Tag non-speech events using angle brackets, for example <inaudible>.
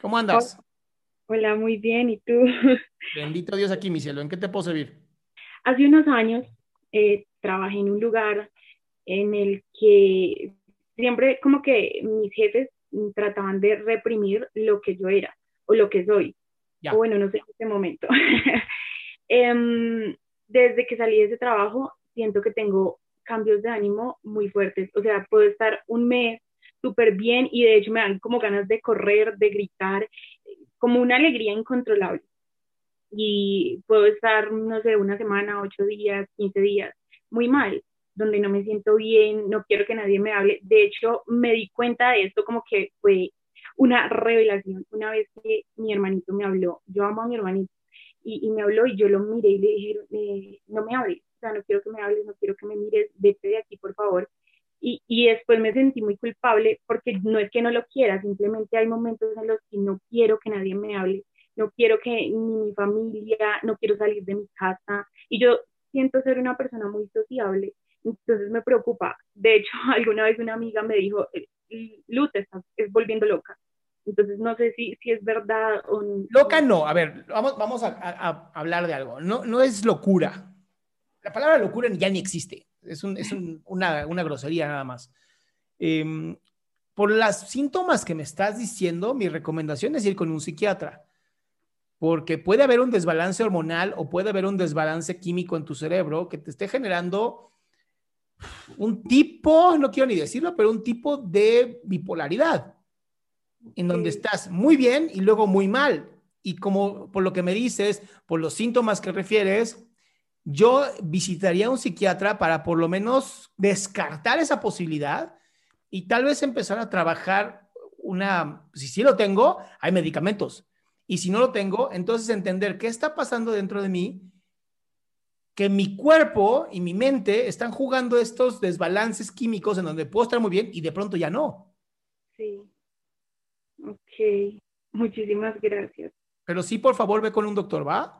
¿Cómo andas? Hola, muy bien. ¿Y tú? <laughs> Bendito Dios aquí, mi cielo. ¿En qué te puedo servir? Hace unos años eh, trabajé en un lugar en el que siempre como que mis jefes trataban de reprimir lo que yo era o lo que soy. Ya. O bueno, no sé en este momento. <laughs> Em, desde que salí de ese trabajo, siento que tengo cambios de ánimo muy fuertes. O sea, puedo estar un mes súper bien y de hecho me dan como ganas de correr, de gritar, como una alegría incontrolable. Y puedo estar, no sé, una semana, ocho días, quince días, muy mal, donde no me siento bien, no quiero que nadie me hable. De hecho, me di cuenta de esto como que fue una revelación. Una vez que mi hermanito me habló, yo amo a mi hermanito, y, y me habló y yo lo miré y le dije, eh, no me hables, o sea, no quiero que me hables, no quiero que me mires, vete de aquí, por favor. Y, y después me sentí muy culpable porque no es que no lo quiera, simplemente hay momentos en los que no quiero que nadie me hable, no quiero que ni mi familia, no quiero salir de mi casa. Y yo siento ser una persona muy sociable, entonces me preocupa. De hecho, <laughs> alguna vez una amiga me dijo, Luz, te estás es volviendo loca. Entonces no sé si, si es verdad o no. Loca no. A ver, vamos, vamos a, a- a hablar de algo. No, no es locura. La palabra locura ya ni existe. Es, un- es un- una, una grosería nada más. Em, por los síntomas que me estás diciendo, mi recomendación es ir con un psiquiatra. Porque puede haber un desbalance hormonal o puede haber un desbalance químico en tu cerebro que te esté generando un tipo, no quiero ni decirlo, pero un tipo de bipolaridad, en donde estás muy bien y luego muy mal. Y como por lo que me dices, por los síntomas que refieres, yo visitaría a un psiquiatra para por lo menos descartar esa posibilidad y tal vez empezar a trabajar una, si sí lo tengo, hay medicamentos. Y si no lo tengo, entonces entender qué está pasando dentro de mí, que mi cuerpo y mi mente están jugando estos desbalances químicos en donde puedo estar muy bien y de pronto ya no. Sí. Ok. Muchísimas gracias. Pero sí, por favor, ve con un doctor, ¿va?